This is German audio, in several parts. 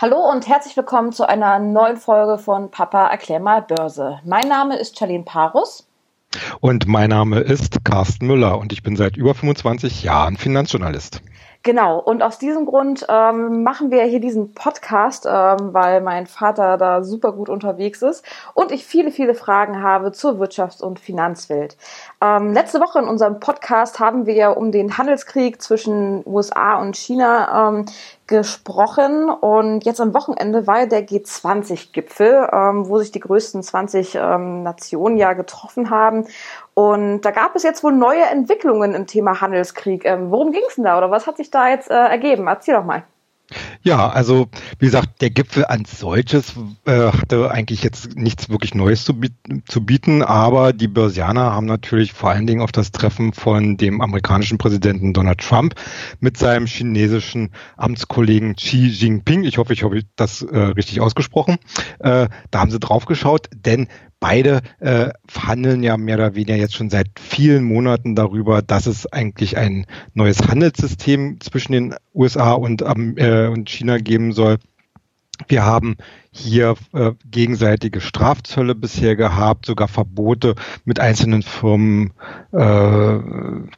Hallo und herzlich willkommen zu einer neuen Folge von Papa erklär mal Börse. Mein Name ist Charlene Parus. Und mein Name ist Carsten Müller und ich bin seit über 25 Jahren Finanzjournalist. Genau, und aus diesem Grund ähm, machen wir hier diesen Podcast, ähm, weil mein Vater da super gut unterwegs ist und ich viele, viele Fragen habe zur Wirtschafts- und Finanzwelt. Ähm, letzte Woche in unserem Podcast haben wir um den Handelskrieg zwischen USA und China ähm, gesprochen. Und jetzt am Wochenende war ja der G20-Gipfel, ähm, wo sich die größten 20 ähm, Nationen ja getroffen haben und da gab es jetzt wohl neue Entwicklungen im Thema Handelskrieg. Ähm, worum ging es denn da oder was hat sich da jetzt äh, ergeben? Erzähl doch mal. Ja, also wie gesagt, der Gipfel als solches äh, hatte eigentlich jetzt nichts wirklich Neues zu, bieten, zu bieten, aber die Börsianer haben natürlich vor allen Dingen auf das Treffen von dem amerikanischen Präsidenten Donald Trump mit seinem chinesischen Amtskollegen Xi Jinping, ich hoffe, ich habe das äh, richtig ausgesprochen, äh, da haben sie drauf geschaut, denn beide äh, verhandeln ja mehr oder weniger jetzt schon seit vielen Monaten darüber, dass es eigentlich ein neues Handelssystem zwischen den USA und, ähm, äh, und China geben soll. Wir haben hier äh, gegenseitige Strafzölle bisher gehabt, sogar Verbote mit einzelnen Firmen äh,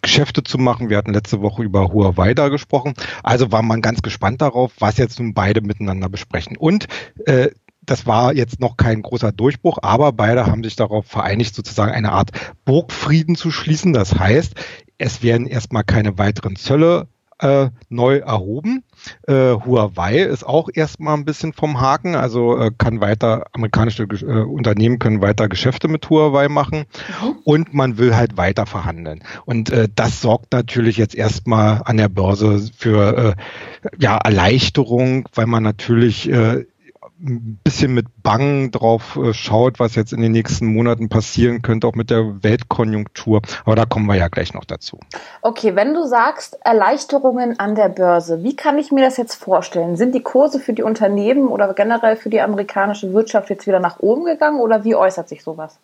Geschäfte zu machen. Wir hatten letzte Woche über Huawei da gesprochen. Also war man ganz gespannt darauf, was jetzt nun beide miteinander besprechen. Und äh, das war jetzt noch kein großer Durchbruch, aber beide haben sich darauf vereinigt, sozusagen eine Art Burgfrieden zu schließen. Das heißt, es werden erstmal keine weiteren Zölle äh, neu erhoben. Äh, Huawei ist auch erstmal ein bisschen vom Haken, also äh, kann weiter, amerikanische äh, Unternehmen können weiter Geschäfte mit Huawei machen mhm. und man will halt weiter verhandeln. Und äh, das sorgt natürlich jetzt erstmal an der Börse für äh, ja, Erleichterung, weil man natürlich äh, ein bisschen mit Bangen drauf äh, schaut, was jetzt in den nächsten Monaten passieren könnte, auch mit der Weltkonjunktur. Aber da kommen wir ja gleich noch dazu. Okay, wenn du sagst Erleichterungen an der Börse, wie kann ich mir das jetzt vorstellen? Sind die Kurse für die Unternehmen oder generell für die amerikanische Wirtschaft jetzt wieder nach oben gegangen oder wie äußert sich sowas?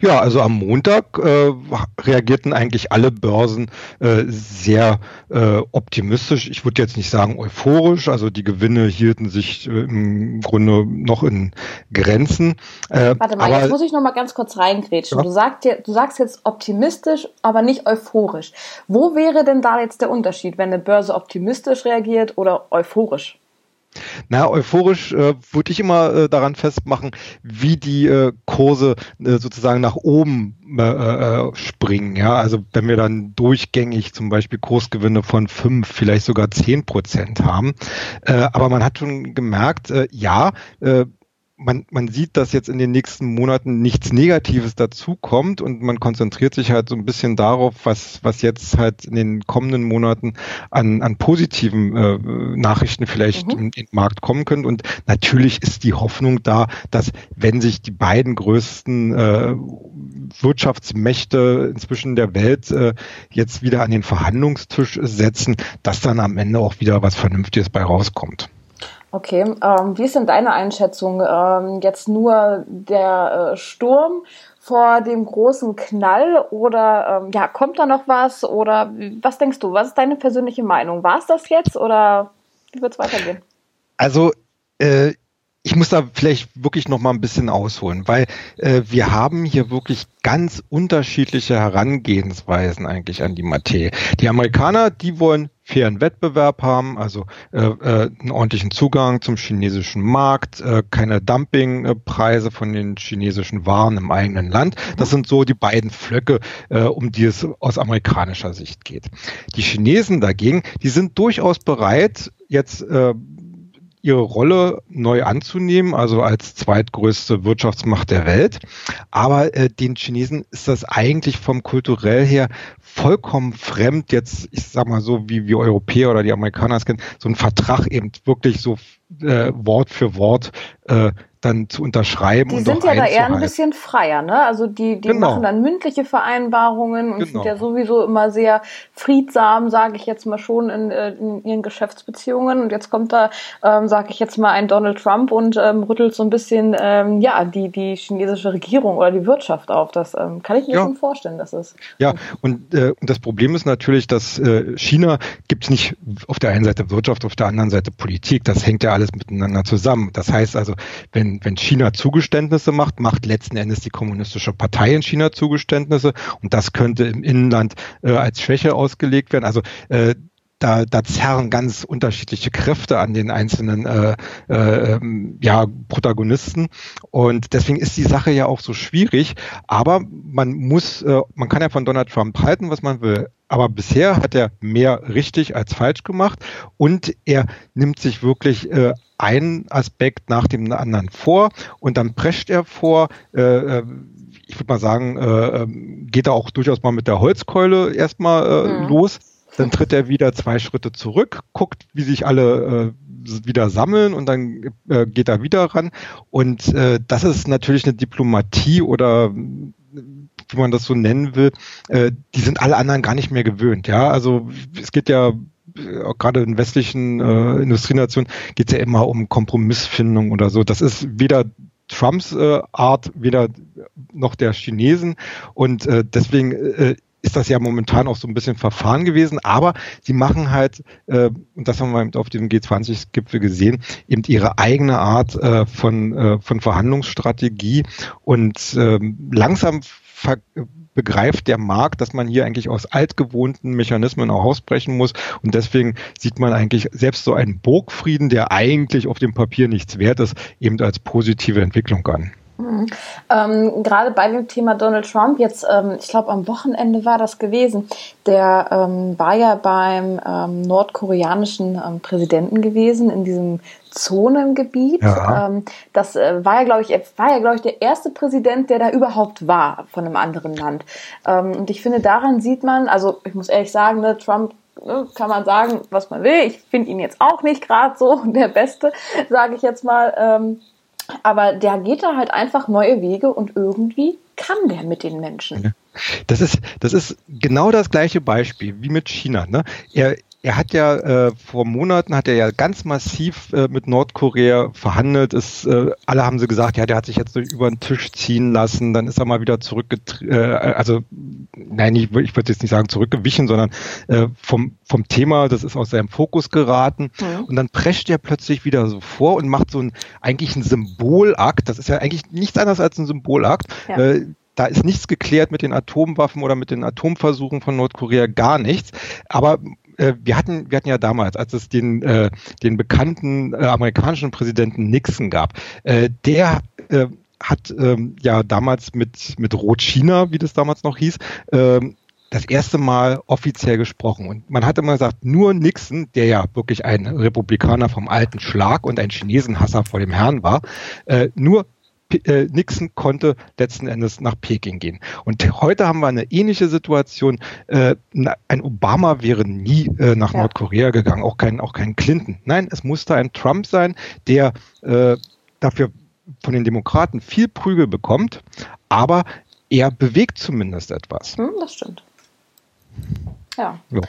Ja, also am Montag äh, reagierten eigentlich alle Börsen äh, sehr äh, optimistisch. Ich würde jetzt nicht sagen euphorisch, also die Gewinne hielten sich äh, im Grunde noch in Grenzen. Äh, Warte mal, aber, jetzt muss ich noch mal ganz kurz reingrätschen. Ja? Du, sagst, du sagst jetzt optimistisch, aber nicht euphorisch. Wo wäre denn da jetzt der Unterschied, wenn eine Börse optimistisch reagiert oder euphorisch? Na, euphorisch äh, würde ich immer äh, daran festmachen, wie die äh, Kurse äh, sozusagen nach oben äh, äh, springen. Ja, also wenn wir dann durchgängig zum Beispiel Kursgewinne von fünf, vielleicht sogar zehn Prozent haben. Äh, aber man hat schon gemerkt, äh, ja, äh, man, man sieht, dass jetzt in den nächsten Monaten nichts Negatives dazukommt und man konzentriert sich halt so ein bisschen darauf, was, was jetzt halt in den kommenden Monaten an, an positiven äh, Nachrichten vielleicht mhm. in, den Markt kommen können. Und natürlich ist die Hoffnung da, dass wenn sich die beiden größten äh, Wirtschaftsmächte inzwischen der Welt äh, jetzt wieder an den Verhandlungstisch setzen, dass dann am Ende auch wieder was Vernünftiges bei rauskommt. Okay, ähm, wie ist denn deine Einschätzung? Ähm, jetzt nur der äh, Sturm vor dem großen Knall oder ähm, ja, kommt da noch was? Oder was denkst du? Was ist deine persönliche Meinung? War es das jetzt oder wie wird es weitergehen? Also äh, ich muss da vielleicht wirklich noch mal ein bisschen ausholen, weil äh, wir haben hier wirklich ganz unterschiedliche Herangehensweisen eigentlich an die Materie. Die Amerikaner, die wollen fairen Wettbewerb haben, also äh, äh, einen ordentlichen Zugang zum chinesischen Markt, äh, keine Dumpingpreise von den chinesischen Waren im eigenen Land. Das sind so die beiden Flöcke, äh, um die es aus amerikanischer Sicht geht. Die Chinesen dagegen, die sind durchaus bereit, jetzt äh, ihre Rolle neu anzunehmen, also als zweitgrößte Wirtschaftsmacht der Welt. Aber äh, den Chinesen ist das eigentlich vom kulturell her vollkommen fremd, jetzt, ich sag mal so, wie wir Europäer oder die Amerikaner es kennen, so ein Vertrag eben wirklich so äh, Wort für Wort äh, dann zu unterschreiben. Die sind ja da eher ein bisschen freier, ne? Also die, die genau. machen dann mündliche Vereinbarungen und genau. sind ja sowieso immer sehr friedsam, sage ich jetzt mal schon, in, äh, in, ihren Geschäftsbeziehungen. Und jetzt kommt da, ähm, sage ich jetzt mal, ein Donald Trump und ähm, rüttelt so ein bisschen ähm, ja die, die chinesische Regierung oder die Wirtschaft auf. Das ähm, kann ich mir ja. schon vorstellen, dass es. Ja, und, äh, und das Problem ist natürlich, dass äh, China gibt es nicht auf der einen Seite Wirtschaft, auf der anderen Seite Politik. Das hängt ja alles miteinander zusammen. Das heißt also, wenn, wenn China Zugeständnisse macht, macht letzten Endes die Kommunistische Partei in China Zugeständnisse und das könnte im Inland äh, als Schwäche ausgelegt werden. Also äh, da, da zerren ganz unterschiedliche Kräfte an den einzelnen äh, äh, ähm, ja, Protagonisten. Und deswegen ist die Sache ja auch so schwierig. Aber man muss, äh, man kann ja von Donald Trump halten, was man will. Aber bisher hat er mehr richtig als falsch gemacht und er nimmt sich wirklich äh, einen Aspekt nach dem anderen vor und dann prescht er vor, äh, äh ich würde mal sagen, äh, ähm, geht er auch durchaus mal mit der Holzkeule erstmal äh, mhm. los. Dann tritt er wieder zwei Schritte zurück, guckt, wie sich alle äh, wieder sammeln und dann äh, geht er wieder ran. Und äh, das ist natürlich eine Diplomatie oder wie man das so nennen will, äh, die sind alle anderen gar nicht mehr gewöhnt. Ja, also es geht ja gerade in westlichen äh, Industrienationen geht es ja immer um Kompromissfindung oder so. Das ist weder Trumps äh, Art, weder noch der Chinesen. Und äh, deswegen äh, ist das ja momentan auch so ein bisschen verfahren gewesen, aber sie machen halt, äh, und das haben wir auf dem G20-Gipfel gesehen, eben ihre eigene Art äh, von, äh, von Verhandlungsstrategie und äh, langsam begreift der Markt, dass man hier eigentlich aus altgewohnten Mechanismen auch ausbrechen muss. Und deswegen sieht man eigentlich selbst so einen Burgfrieden, der eigentlich auf dem Papier nichts wert ist, eben als positive Entwicklung an. Mhm. Ähm, gerade bei dem Thema Donald Trump, jetzt, ähm, ich glaube, am Wochenende war das gewesen, der ähm, war ja beim ähm, nordkoreanischen ähm, Präsidenten gewesen, in diesem Zonengebiet. Ja. Ähm, das äh, war ja, glaube ich, war ja, glaube ich, der erste Präsident, der da überhaupt war von einem anderen Land. und ich finde, daran sieht man, also ich muss ehrlich sagen, ne, Trump ne, kann man sagen, was man will. Ich finde ihn jetzt auch nicht gerade so der Beste, sage ich jetzt mal. Aber der geht da halt einfach neue Wege und irgendwie kann der mit den Menschen. Das ist, das ist genau das gleiche Beispiel wie mit China. Ne? Er, er hat ja äh, vor Monaten hat er ja ganz massiv äh, mit Nordkorea verhandelt. Es, äh, alle haben sie gesagt, ja, der hat sich jetzt über den Tisch ziehen lassen. Dann ist er mal wieder zurückgetreten. Äh, also nein, ich, ich würde jetzt nicht sagen zurückgewichen, sondern äh, vom vom Thema, das ist aus seinem Fokus geraten. Mhm. Und dann prescht er plötzlich wieder so vor und macht so ein eigentlich ein Symbolakt. Das ist ja eigentlich nichts anderes als ein Symbolakt. Ja. Äh, da ist nichts geklärt mit den Atomwaffen oder mit den Atomversuchen von Nordkorea, gar nichts. Aber äh, wir hatten, wir hatten ja damals, als es den, äh, den bekannten äh, amerikanischen Präsidenten Nixon gab, äh, der äh, hat ähm, ja damals mit, mit Rot-China, wie das damals noch hieß, ähm, das erste Mal offiziell gesprochen. Und man hat immer gesagt, nur Nixon, der ja wirklich ein Republikaner vom alten Schlag und ein Chinesenhasser vor dem Herrn war, äh, nur äh, Nixon konnte letzten Endes nach Peking gehen. Und heute haben wir eine ähnliche Situation. Äh, ein Obama wäre nie äh, nach ja. Nordkorea gegangen, auch kein, auch kein Clinton. Nein, es musste ein Trump sein, der dafür von den Demokraten viel Prügel bekommt, aber er bewegt zumindest etwas. Hm, das stimmt. Ja. ja.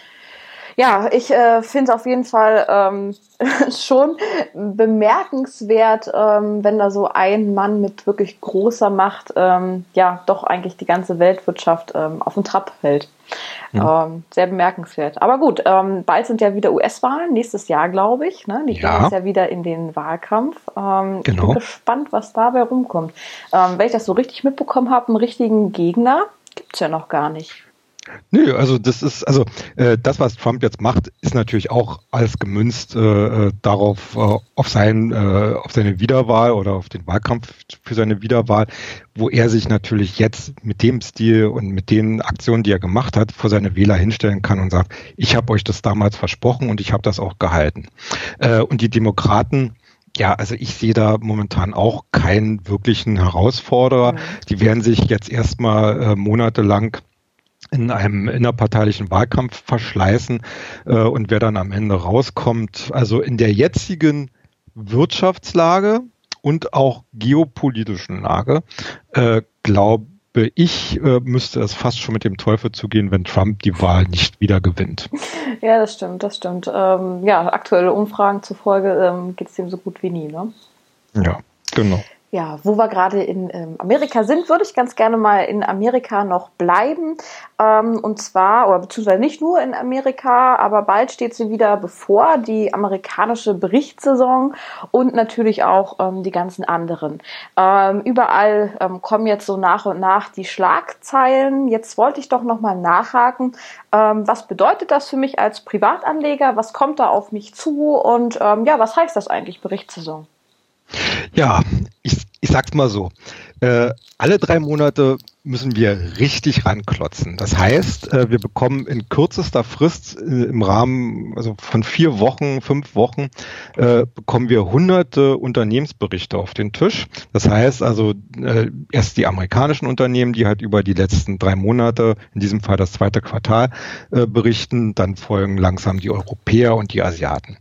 Ja, ich äh, finde es auf jeden Fall ähm, schon bemerkenswert, ähm, wenn da so ein Mann mit wirklich großer Macht ähm, ja doch eigentlich die ganze Weltwirtschaft ähm, auf den Trab hält. Ja. Ähm, sehr bemerkenswert. Aber gut, ähm, bald sind ja wieder US-Wahlen, nächstes Jahr, glaube ich. Ne? Die ja. gehen ja wieder in den Wahlkampf. Ähm, genau. Ich bin genau. gespannt, was dabei rumkommt. Ähm, wenn ich das so richtig mitbekommen habe, einen richtigen Gegner gibt's ja noch gar nicht. Nö, also das ist, also äh, das, was Trump jetzt macht, ist natürlich auch alles gemünzt äh, äh, darauf, äh, auf, sein, äh, auf seine Wiederwahl oder auf den Wahlkampf für seine Wiederwahl, wo er sich natürlich jetzt mit dem Stil und mit den Aktionen, die er gemacht hat, vor seine Wähler hinstellen kann und sagt, ich habe euch das damals versprochen und ich habe das auch gehalten. Äh, und die Demokraten, ja, also ich sehe da momentan auch keinen wirklichen Herausforderer. Mhm. Die werden sich jetzt erstmal äh, monatelang in einem innerparteilichen Wahlkampf verschleißen äh, und wer dann am Ende rauskommt. Also in der jetzigen Wirtschaftslage und auch geopolitischen Lage, äh, glaube ich, äh, müsste es fast schon mit dem Teufel zugehen, wenn Trump die Wahl nicht wieder gewinnt. Ja, das stimmt, das stimmt. Ähm, ja, aktuelle Umfragen zufolge ähm, geht es dem so gut wie nie, ne? Ja, genau. Ja, wo wir gerade in ähm, Amerika sind, würde ich ganz gerne mal in Amerika noch bleiben. Ähm, und zwar, oder beziehungsweise nicht nur in Amerika, aber bald steht sie wieder bevor, die amerikanische Berichtssaison und natürlich auch ähm, die ganzen anderen. Ähm, überall ähm, kommen jetzt so nach und nach die Schlagzeilen. Jetzt wollte ich doch nochmal nachhaken. Ähm, was bedeutet das für mich als Privatanleger? Was kommt da auf mich zu? Und ja, was heißt das eigentlich, Berichtssaison? Ja, ich, ich sag's mal so. Äh, alle drei Monate müssen wir richtig ranklotzen. Das heißt, äh, wir bekommen in kürzester Frist äh, im Rahmen also von vier Wochen, fünf Wochen, äh, bekommen wir hunderte Unternehmensberichte auf den Tisch. Das heißt also äh, erst die amerikanischen Unternehmen, die halt über die letzten drei Monate, in diesem Fall das zweite Quartal, äh, berichten. Dann folgen langsam die Europäer und die Asiaten.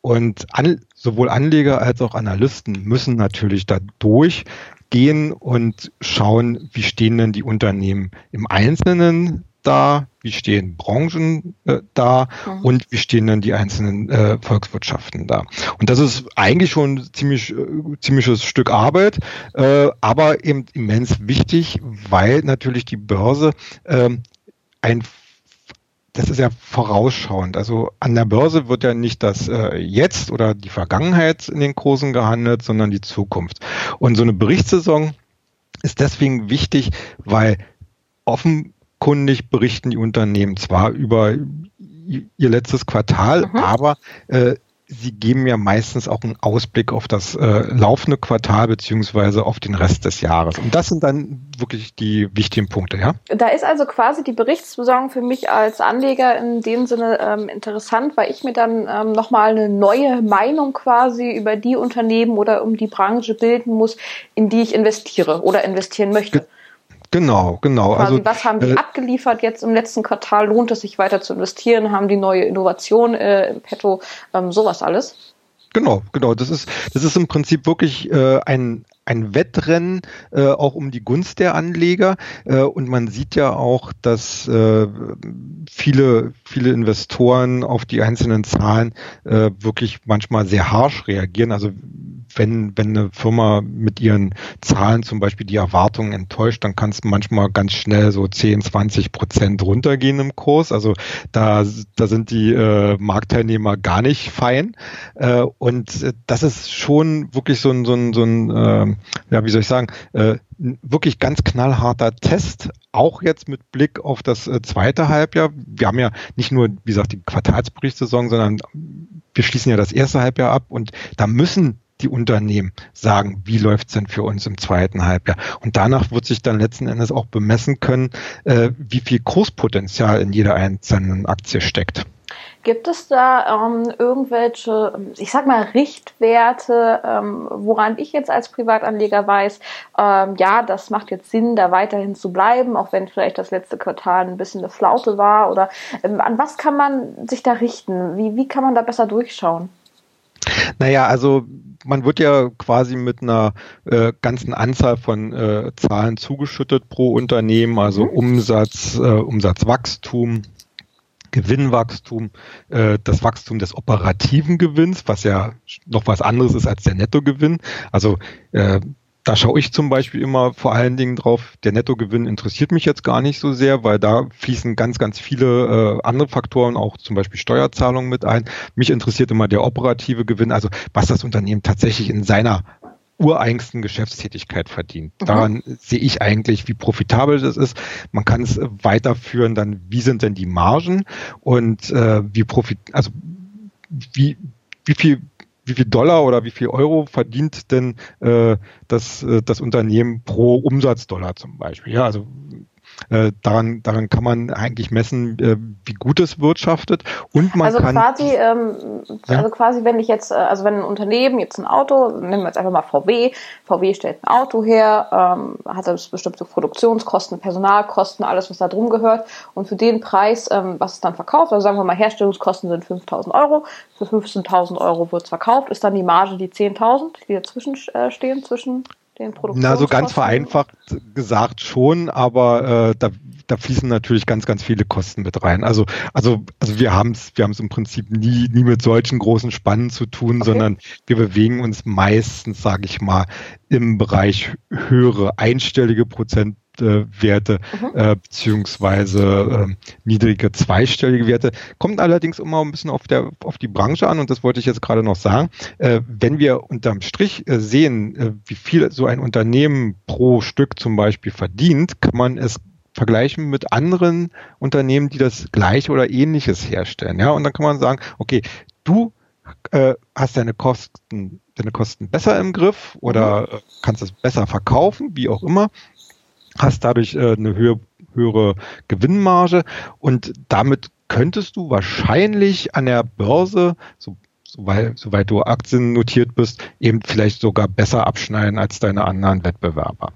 und an, sowohl Anleger als auch Analysten müssen natürlich da durchgehen und schauen, wie stehen denn die Unternehmen im Einzelnen da, wie stehen Branchen äh, da mhm. und wie stehen dann die einzelnen äh, Volkswirtschaften da. Und das ist eigentlich schon ein ziemlich, äh, ziemliches Stück Arbeit, äh, aber eben immens wichtig, weil natürlich die Börse äh, ein das ist ja vorausschauend. Also an der Börse wird ja nicht das äh, Jetzt oder die Vergangenheit in den Kursen gehandelt, sondern die Zukunft. Und so eine Berichtssaison ist deswegen wichtig, weil offenkundig berichten die Unternehmen zwar über ihr letztes Quartal, mhm. aber äh, Sie geben ja meistens auch einen Ausblick auf das äh, laufende Quartal beziehungsweise auf den Rest des Jahres. Und das sind dann wirklich die wichtigen Punkte, ja? Da ist also quasi die Berichtsbesorgung für mich als Anleger in dem Sinne ähm, interessant, weil ich mir dann ähm, nochmal eine neue Meinung quasi über die Unternehmen oder um die Branche bilden muss, in die ich investiere oder investieren möchte. Genau, genau. Quasi, also, was haben die äh, abgeliefert jetzt im letzten Quartal? Lohnt es sich weiter zu investieren? Haben die neue Innovation äh, im Petto? Ähm, sowas alles? Genau, genau. Das ist, das ist im Prinzip wirklich äh, ein, ein Wettrennen äh, auch um die Gunst der Anleger. Äh, und man sieht ja auch, dass äh, viele, viele Investoren auf die einzelnen Zahlen äh, wirklich manchmal sehr harsch reagieren. Also wenn, wenn eine Firma mit ihren Zahlen zum Beispiel die Erwartungen enttäuscht, dann kann es manchmal ganz schnell so 10, 20 Prozent runtergehen im Kurs. Also da, da sind die äh, Marktteilnehmer gar nicht fein. Äh, und das ist schon wirklich so ein, so ein, so ein äh, ja, wie soll ich sagen, äh, wirklich ganz knallharter Test, auch jetzt mit Blick auf das äh, zweite Halbjahr. Wir haben ja nicht nur, wie gesagt, die Quartalsberichtssaison, sondern wir schließen ja das erste Halbjahr ab und da müssen die Unternehmen sagen, wie läuft's denn für uns im zweiten Halbjahr. Und danach wird sich dann letzten Endes auch bemessen können, äh, wie viel Kurspotenzial in jeder einzelnen Aktie steckt. Gibt es da ähm, irgendwelche, ich sag mal, Richtwerte, ähm, woran ich jetzt als Privatanleger weiß, ähm, ja, das macht jetzt Sinn, da weiterhin zu bleiben, auch wenn vielleicht das letzte Quartal ein bisschen eine Flaute war? Oder ähm, an was kann man sich da richten? Wie, wie kann man da besser durchschauen? Naja, also man wird ja quasi mit einer äh, ganzen Anzahl von äh, Zahlen zugeschüttet pro Unternehmen, also mhm. Umsatz, äh, Umsatzwachstum, Gewinnwachstum, äh, das Wachstum des operativen Gewinns, was ja noch was anderes ist als der Nettogewinn. Also äh, da schaue ich zum Beispiel immer vor allen Dingen drauf, der Nettogewinn interessiert mich jetzt gar nicht so sehr, weil da fließen ganz, ganz viele äh, andere Faktoren, auch zum Beispiel Steuerzahlungen mit ein. Mich interessiert immer der operative Gewinn, also was das Unternehmen tatsächlich in seiner ureigensten Geschäftstätigkeit verdient. Mhm. Daran sehe ich eigentlich, wie profitabel das ist. Man kann es weiterführen, dann wie sind denn die Margen und äh, wie profit, also wie, wie viel wie viel Dollar oder wie viel Euro verdient denn äh, das, äh, das Unternehmen pro Umsatzdollar zum Beispiel. Ja, also Äh, daran, daran kann man eigentlich messen, äh, wie gut es wirtschaftet. Und man also kann. Quasi, ähm, ja? Also quasi, wenn ich jetzt, äh, also wenn ein Unternehmen jetzt ein Auto, nehmen wir jetzt einfach mal VW, VW stellt ein Auto her, ähm, hat das bestimmte Produktionskosten, Personalkosten, alles, was da drum gehört. Und für den Preis, ähm, was es dann verkauft, also sagen wir mal, Herstellungskosten sind 5000 Euro, für 15.000 Euro wird es verkauft, ist dann die Marge die 10.000, die dazwischen äh, stehen, zwischen den Produktionskosten? Na, so ganz vereinfacht gesagt schon, aber äh, da, da fließen natürlich ganz, ganz viele Kosten mit rein. Also, also, also wir haben es wir haben's im Prinzip nie, nie mit solchen großen Spannen zu tun, okay. sondern wir bewegen uns meistens, sage ich mal, im Bereich höhere einstellige Prozent Werte mhm. äh, beziehungsweise äh, niedrige zweistellige Werte. Kommt allerdings immer ein bisschen auf, der, auf die Branche an und das wollte ich jetzt gerade noch sagen. Äh, wenn wir unterm Strich äh, sehen, äh, wie viel so ein Unternehmen pro Stück zum Beispiel verdient, kann man es vergleichen mit anderen Unternehmen, die das gleiche oder ähnliches herstellen. Ja, und dann kann man sagen, okay, du äh, hast deine Kosten, deine Kosten besser im Griff oder mhm. kannst es besser verkaufen, wie auch immer hast dadurch äh, eine höhere, höhere Gewinnmarge und damit könntest du wahrscheinlich an der Börse, so, soweit, soweit du Aktien notiert bist, eben vielleicht sogar besser abschneiden als deine anderen Wettbewerber.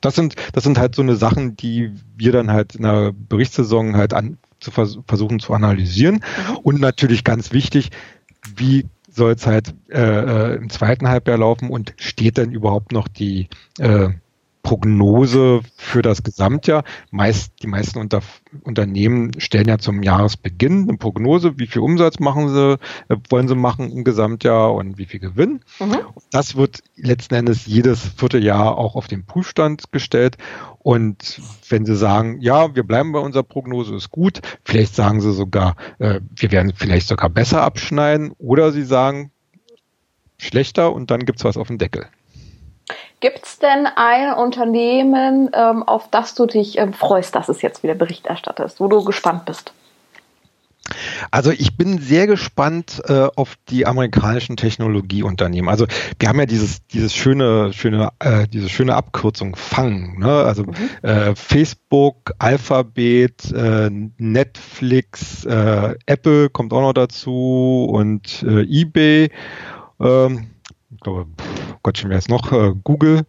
Das sind, das sind halt so eine Sachen, die wir dann halt in der Berichtssaison halt an, zu vers versuchen zu analysieren. Mhm. Und natürlich ganz wichtig, wie soll es halt äh, äh, im zweiten Halbjahr laufen und steht denn überhaupt noch die äh, Prognose für das Gesamtjahr. Meist, die meisten Unter, Unternehmen stellen ja zum Jahresbeginn eine Prognose, wie viel Umsatz machen sie, äh, wollen sie machen im Gesamtjahr und wie viel Gewinn. Mhm. Das wird letzten Endes jedes Vierteljahr auch auf den Prüfstand gestellt. Und wenn Sie sagen, ja, wir bleiben bei unserer Prognose, ist gut, vielleicht sagen Sie sogar, äh, wir werden vielleicht sogar besser abschneiden, oder Sie sagen, schlechter und dann gibt es was auf dem Deckel. Gibt es denn ein Unternehmen, ähm, auf das du dich ähm, freust, dass es jetzt wieder Bericht erstattet, wo du gespannt bist? Also ich bin sehr gespannt äh, auf die amerikanischen Technologieunternehmen. Also wir haben ja dieses dieses schöne schöne äh, diese schöne Abkürzung FANG. Ne? Also mhm. äh, Facebook, Alphabet, äh, Netflix, äh, Apple kommt auch noch dazu und äh, eBay. Ähm, ich glaube, Gott schon wer ist noch, äh, Google,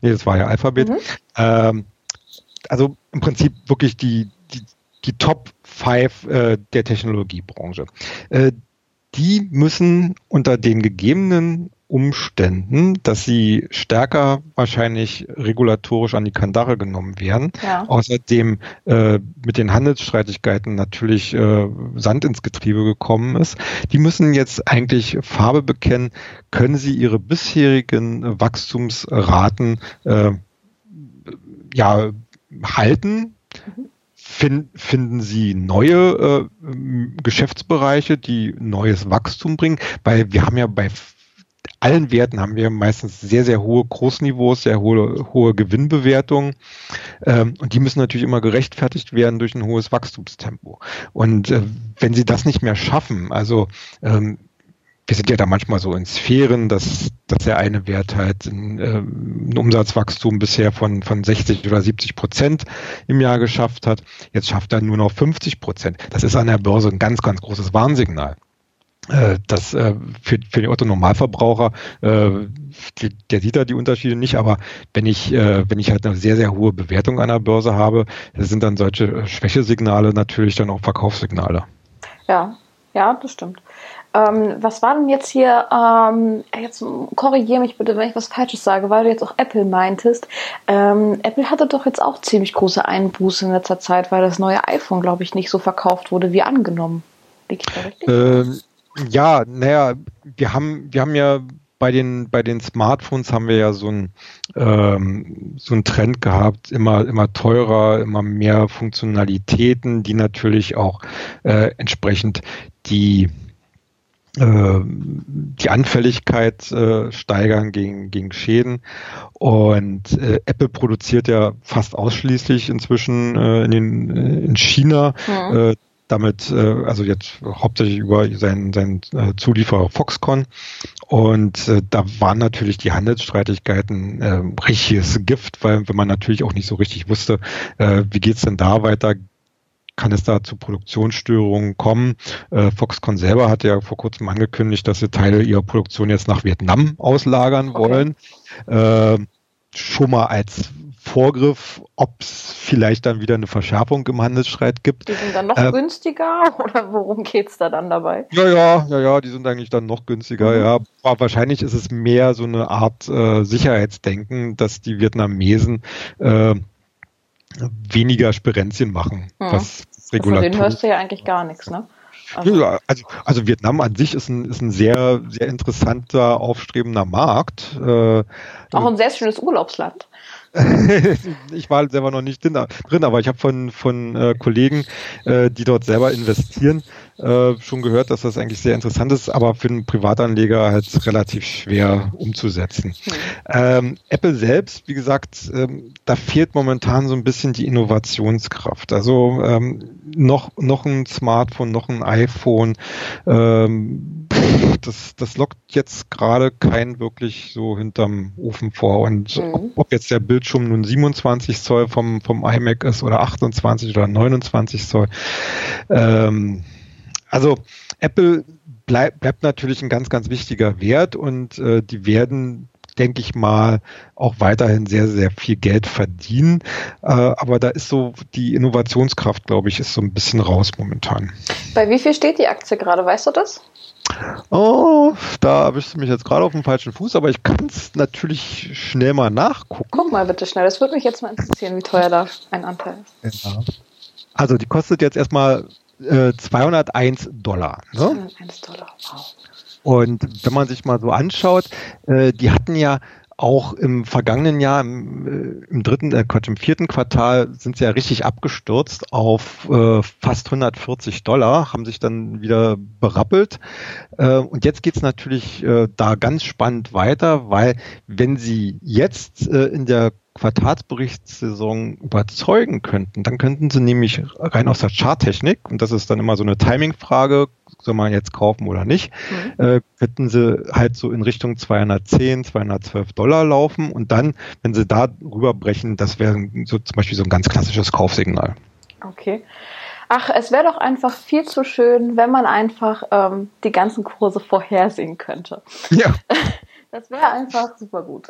nee, das war ja Alphabet. Mhm. Ähm, also im Prinzip wirklich die, die, die Top 5 äh, der Technologiebranche. Äh, die müssen unter den gegebenen Umständen, dass sie stärker wahrscheinlich regulatorisch an die Kandare genommen werden. Ja. Außerdem äh, mit den Handelsstreitigkeiten natürlich äh, Sand ins Getriebe gekommen ist. Die müssen jetzt eigentlich Farbe bekennen, können sie ihre bisherigen Wachstumsraten äh, ja, halten. Mhm. Find, finden Sie neue äh, Geschäftsbereiche, die neues Wachstum bringen? Weil wir haben ja bei allen Werten haben wir meistens sehr, sehr hohe Großniveaus, sehr hohe, hohe Gewinnbewertungen. Ähm, und die müssen natürlich immer gerechtfertigt werden durch ein hohes Wachstumstempo. Und äh, wenn sie das nicht mehr schaffen, also ähm, wir sind ja da manchmal so in Sphären, dass, dass der eine Wert halt ein, äh, ein Umsatzwachstum bisher von, von 60 oder 70 Prozent im Jahr geschafft hat. Jetzt schafft er nur noch 50 Prozent. Das ist an der Börse ein ganz, ganz großes Warnsignal. Äh, das äh, für, für den Otto Normalverbraucher, äh, der sieht da die Unterschiede nicht, aber wenn ich, wenn ich halt eine sehr, sehr hohe Bewertung an der Börse habe, sind dann solche Schwächesignale natürlich dann auch Verkaufssignale. Ja, ja, das stimmt. Ähm, was war denn jetzt hier, ähm, jetzt korrigiere mich bitte, wenn ich was Falsches sage, weil du jetzt auch Apple meintest. Ähm, Apple hatte doch jetzt auch ziemlich große Einbuße in letzter Zeit, weil das neue iPhone, glaube ich, nicht so verkauft wurde wie angenommen. Liegt da richtig? Ja, naja, wir haben, wir haben ja bei den, bei den Smartphones haben wir ja so ein ähm, so ein Trend gehabt, immer, immer teurer, immer mehr Funktionalitäten, die natürlich auch äh, entsprechend die äh, die Anfälligkeit äh, steigern gegen, gegen Schäden. Und äh, Apple produziert ja fast ausschließlich inzwischen äh, in, den, in China. Ja. Damit, äh, also jetzt hauptsächlich über seinen, seinen äh, Zulieferer Foxconn. Und äh, da waren natürlich die Handelsstreitigkeiten äh, richtiges Gift, weil wenn man natürlich auch nicht so richtig wusste, äh, wie geht's denn da weiter, kann es da zu Produktionsstörungen kommen. Äh, Foxconn selber hat ja vor kurzem angekündigt, dass sie Teile ihrer Produktion jetzt nach Vietnam auslagern okay. wollen. Äh, schon mal als Vorgriff, ob es vielleicht dann wieder eine Verschärfung im Handelsstreit gibt. Die sind dann noch äh, günstiger oder worum geht es da dann dabei? Ja, ja, ja, ja, die sind eigentlich dann noch günstiger, mhm. ja. Aber wahrscheinlich ist es mehr so eine Art äh, Sicherheitsdenken, dass die Vietnamesen äh, weniger Sperenzien machen, mhm. was Regulator. Von denen hörst du ja eigentlich gar nichts, ne? Also, also, also Vietnam an sich ist ein, ist ein sehr, sehr interessanter, aufstrebender Markt. Äh, Auch ein sehr schönes Urlaubsland. ich war selber noch nicht drin, aber ich habe von, von äh, Kollegen, äh, die dort selber investieren, äh, schon gehört, dass das eigentlich sehr interessant ist, aber für einen Privatanleger halt relativ schwer umzusetzen. Mhm. Ähm, Apple selbst, wie gesagt, ähm, da fehlt momentan so ein bisschen die Innovationskraft. Also ähm, noch, noch ein Smartphone, noch ein iPhone, ähm, das, das lockt jetzt gerade kein wirklich so hinterm Ofen vor. Und mhm. ob, ob, jetzt der Bildschirm nun 27 Zoll vom, vom iMac ist oder 28 oder 29 Zoll, ähm, also Apple bleib, bleibt natürlich ein ganz, ganz wichtiger Wert und äh, die werden denke ich mal, auch weiterhin sehr, sehr viel Geld verdienen. Äh, aber da ist so die Innovationskraft, glaube ich, ist so ein bisschen raus momentan. Bei wie viel steht die Aktie gerade? Weißt du das? Oh, da erwischst du mich jetzt gerade auf dem falschen Fuß, aber ich kann es natürlich schnell mal nachgucken. Guck mal bitte schnell, das würde mich jetzt mal interessieren, wie teuer da ein Anteil ist. Ja. Also die kostet jetzt erstmal 201 äh, Dollar. Ne? 201 Dollar, wow. Und wenn man sich mal so anschaut, äh, die hatten ja auch im vergangenen Jahr, im, äh, im dritten, äh, im vierten Quartal sind sie ja richtig abgestürzt auf äh, fast 140 Dollar, haben sich dann wieder berappelt. Äh, und jetzt geht's natürlich äh, da ganz spannend weiter, weil wenn sie jetzt äh, in der Quartalsberichtssaison überzeugen könnten, dann könnten sie nämlich rein aus der Charttechnik, und das ist dann immer so eine Timing-Frage, soll man jetzt kaufen oder nicht, mhm. äh, könnten sie halt so in Richtung 210, 212 Dollar laufen und dann, wenn sie da rüberbrechen, das wäre so zum Beispiel so ein ganz klassisches Kaufsignal. Okay. Ach, es wäre doch einfach viel zu schön, wenn man einfach ähm, die ganzen Kurse vorhersehen könnte. Ja. Das wäre einfach super gut.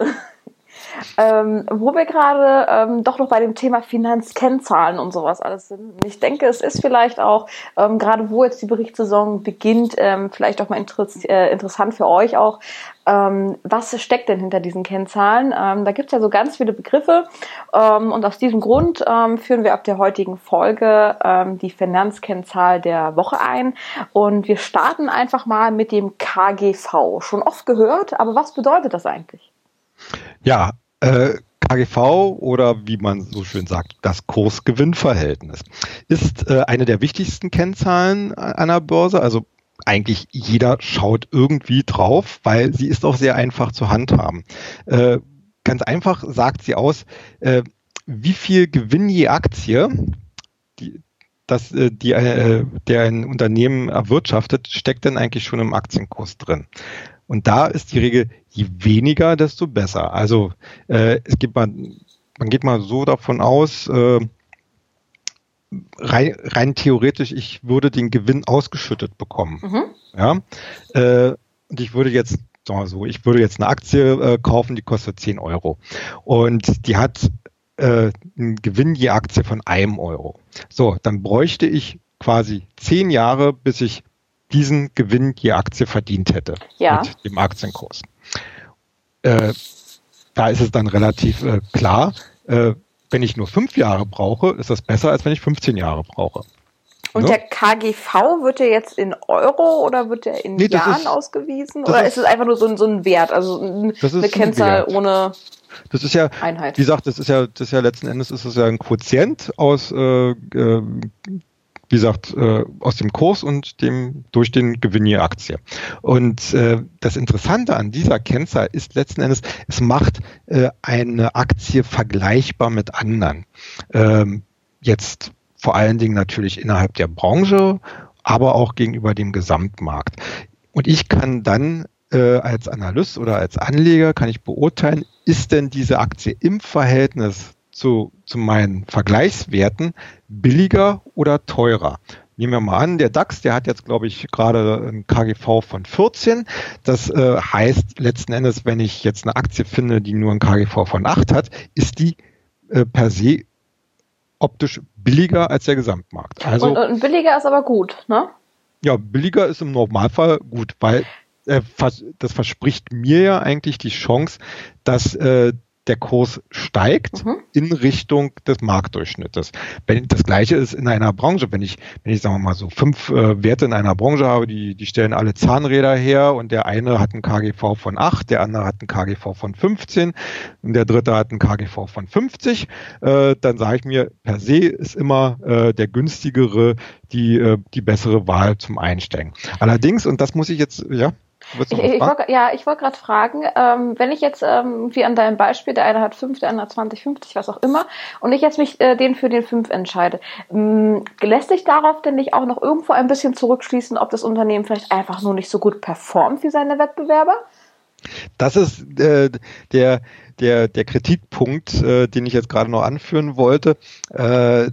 Ähm, wo wir gerade ähm, doch noch bei dem Thema Finanzkennzahlen und sowas alles sind. Ich denke, es ist vielleicht auch, ähm, gerade wo jetzt die Berichtssaison beginnt, ähm, vielleicht auch mal äh, interessant für euch auch, ähm, was steckt denn hinter diesen Kennzahlen? Ähm, da gibt es ja so ganz viele Begriffe ähm, und aus diesem Grund führen wir ab der heutigen Folge die Finanzkennzahl der Woche ein und wir starten einfach mal mit dem KGV. Schon oft gehört, aber was bedeutet das eigentlich? Ja, äh, KGV oder wie man so schön sagt, das Kursgewinnverhältnis ist äh, eine der wichtigsten Kennzahlen einer Börse. Also eigentlich jeder schaut irgendwie drauf, weil sie ist auch sehr einfach zu handhaben. Äh, ganz einfach sagt sie aus, äh, wie viel Gewinn je Aktie, die, das, äh, die, äh, der ein Unternehmen erwirtschaftet, steckt denn eigentlich schon im Aktienkurs drin. Und da ist die Regel, je weniger, desto besser. Also äh, es gibt man, man geht mal so davon aus, äh, rein, rein theoretisch, ich würde den Gewinn ausgeschüttet bekommen. Mhm. Ja, äh, und ich würde jetzt sagen wir so, ich würde jetzt eine Aktie äh, kaufen, die kostet 10 Euro und die hat äh, einen Gewinn je Aktie von einem Euro. So, dann bräuchte ich quasi zehn Jahre, bis ich diesen Gewinn je Aktie verdient hätte ja. mit dem Aktienkurs. Äh, da ist es dann relativ äh, klar, äh, wenn ich nur fünf Jahre brauche, ist das besser, als wenn ich 15 Jahre brauche. Und ne? der KGV wird der jetzt in Euro oder wird der in nee, Jahren ist, ausgewiesen? Oder ist, ist es einfach nur so ein, so ein Wert, also ein, eine Kennzahl ein ohne das ist ja, Einheit. wie gesagt, das ist ja, das ist ja letzten Endes ist es ja ein Quotient aus äh, äh, wie gesagt, äh, aus dem Kurs und dem durch den Gewinn je Aktie. Und äh, das Interessante an dieser Kennzahl ist letzten Endes, es macht äh, eine Aktie vergleichbar mit anderen. Ähm, jetzt vor allen Dingen natürlich innerhalb der Branche, aber auch gegenüber dem Gesamtmarkt. Und ich kann dann äh, als Analyst oder als Anleger kann ich beurteilen, ist denn diese Aktie im Verhältnis zu, zu meinen Vergleichswerten billiger oder teurer? Nehmen wir mal an, der DAX, der hat jetzt, glaube ich, gerade ein KGV von 14. Das äh, heißt letzten Endes, wenn ich jetzt eine Aktie finde, die nur ein KGV von 8 hat, ist die äh, per se optisch billiger als der Gesamtmarkt. Also, und, und billiger ist aber gut, ne? Ja, billiger ist im Normalfall gut, weil äh, das verspricht mir ja eigentlich die Chance, dass äh, der Kurs steigt mhm. in Richtung des Marktdurchschnittes. Wenn das gleiche ist in einer Branche, wenn ich, wenn ich sagen wir mal so fünf äh, Werte in einer Branche habe, die, die stellen alle Zahnräder her und der eine hat ein KGV von 8, der andere hat ein KGV von 15 und der dritte hat ein KGV von 50, äh, dann sage ich mir, per se ist immer äh, der günstigere die, äh, die bessere Wahl zum Einsteigen. Allerdings, und das muss ich jetzt, ja. Ich, ich wollt, ja, ich wollte gerade fragen, ähm, wenn ich jetzt, ähm, wie an deinem Beispiel, der eine hat 5, der andere hat 20, 50, was auch immer, und ich jetzt mich äh, den für den 5 entscheide, ähm, lässt sich darauf denn nicht auch noch irgendwo ein bisschen zurückschließen, ob das Unternehmen vielleicht einfach nur nicht so gut performt wie seine Wettbewerber? Das ist äh, der, der, der Kritikpunkt, äh, den ich jetzt gerade noch anführen wollte. Äh,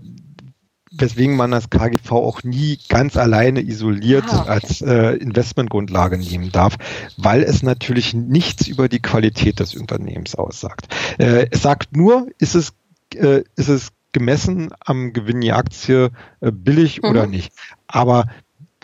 weswegen man das KGV auch nie ganz alleine isoliert ah, okay. als äh, Investmentgrundlage nehmen darf, weil es natürlich nichts über die Qualität des Unternehmens aussagt. Äh, es sagt nur, ist es, äh, ist es gemessen am Gewinn die Aktie äh, billig mhm. oder nicht. Aber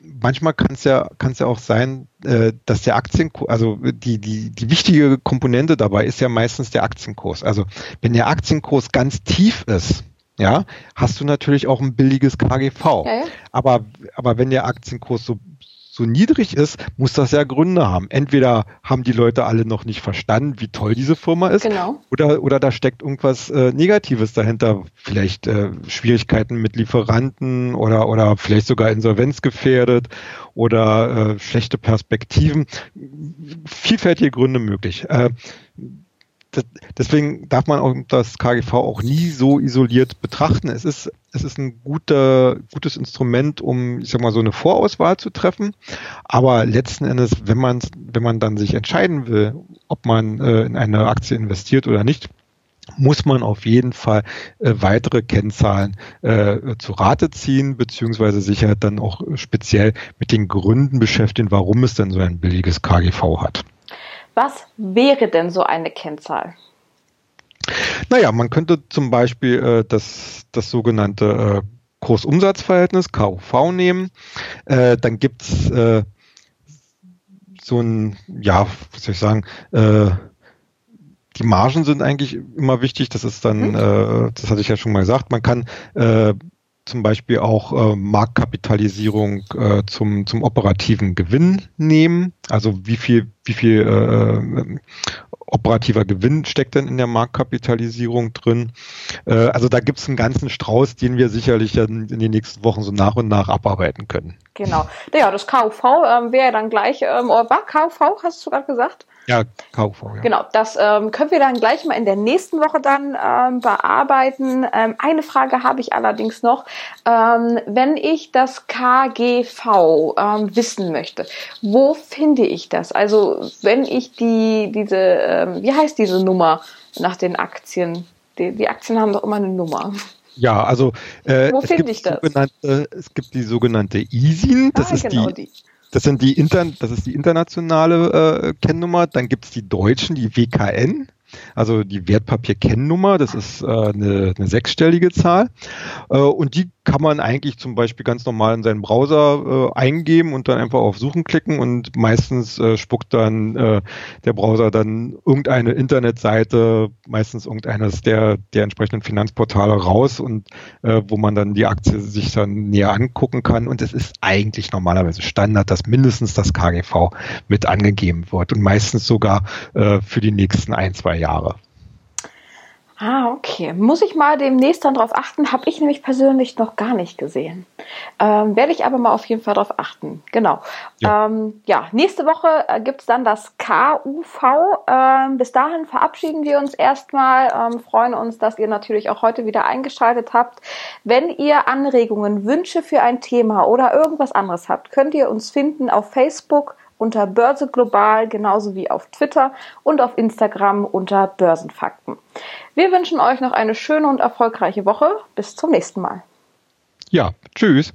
manchmal kann es ja, kann es ja auch sein, äh, dass der Aktienkurs, also die, die, die wichtige Komponente dabei ist ja meistens der Aktienkurs. Also wenn der Aktienkurs ganz tief ist, ja, hast du natürlich auch ein billiges KGV. Ja. Aber, aber wenn der Aktienkurs so, so niedrig ist, muss das ja Gründe haben. Entweder haben die Leute alle noch nicht verstanden, wie toll diese Firma ist, genau. oder, oder da steckt irgendwas äh, Negatives dahinter. Vielleicht äh, Schwierigkeiten mit Lieferanten oder, oder vielleicht sogar insolvenzgefährdet oder äh, schlechte Perspektiven. Vielfältige Gründe möglich. Äh, deswegen darf man auch das KGV auch nie so isoliert betrachten. Es ist, es ist ein guter, gutes Instrument, um, ich sag mal, so eine Vorauswahl zu treffen. Aber letzten Endes, wenn man, wenn man dann sich entscheiden will, ob man äh, in eine Aktie investiert oder nicht, muss man auf jeden Fall äh, weitere Kennzahlen äh, zu Rate ziehen, beziehungsweise sich halt dann auch speziell mit den Gründen beschäftigen, warum es denn so ein billiges KGV hat. Was wäre denn so eine Kennzahl? Naja, man könnte zum Beispiel äh, das, das sogenannte äh, Kursumsatzverhältnis, KUV, nehmen. Äh, dann gibt es äh, so ein, ja, was soll ich sagen, äh, die Margen sind eigentlich immer wichtig. Das ist dann, mhm. äh, das hatte ich ja schon mal gesagt, man kann äh, zum Beispiel auch äh, Marktkapitalisierung zum, zum operativen Gewinn nehmen. Also wie viel, wie viel äh, operativer Gewinn steckt denn in der Marktkapitalisierung drin? Äh, also da gibt es einen ganzen Strauß, den wir sicherlich in, in den nächsten Wochen so nach und nach abarbeiten können. Genau. Ja, das KV ähm, wäre dann gleich, ähm, oder war KV, hast du gerade gesagt? Ja, KV, ja. Genau, das ähm, können wir dann gleich mal in der nächsten Woche dann ähm, bearbeiten. Ähm, eine Frage habe ich allerdings noch. Ähm, wenn ich das KGV ähm, wissen möchte, wo finde ich das? Also wenn ich die, diese, ähm, wie heißt diese Nummer nach den Aktien? Die, die Aktien haben doch immer eine Nummer. Ja, also äh, Wo finde ich das? Es gibt die sogenannte ISIN, das ah, ist genau die, die das sind die Inter das ist die internationale äh, Kennnummer. Dann gibt es die deutschen, die WKN also die Wertpapierkennnummer, das ist äh, eine, eine sechsstellige Zahl. Äh, und die kann man eigentlich zum Beispiel ganz normal in seinen Browser äh, eingeben und dann einfach auf Suchen klicken und meistens äh, spuckt dann äh, der Browser dann irgendeine Internetseite, meistens irgendeines der, der entsprechenden Finanzportale raus und äh, wo man dann die Aktie sich dann näher angucken kann. Und es ist eigentlich normalerweise Standard, dass mindestens das KGV mit angegeben wird und meistens sogar äh, für die nächsten ein, zwei Jahre. Ah, okay. Muss ich mal demnächst dann drauf achten? Habe ich nämlich persönlich noch gar nicht gesehen. Ähm, Werde ich aber mal auf jeden Fall drauf achten. Genau. Ja, ähm, ja nächste Woche äh, gibt es dann das KUV. Ähm, bis dahin verabschieden wir uns erstmal. Ähm, freuen uns, dass ihr natürlich auch heute wieder eingeschaltet habt. Wenn ihr Anregungen, Wünsche für ein Thema oder irgendwas anderes habt, könnt ihr uns finden auf Facebook unter Börse Global, genauso wie auf Twitter und auf Instagram unter Börsenfakten. Wir wünschen euch noch eine schöne und erfolgreiche Woche. Bis zum nächsten Mal. Ja, tschüss.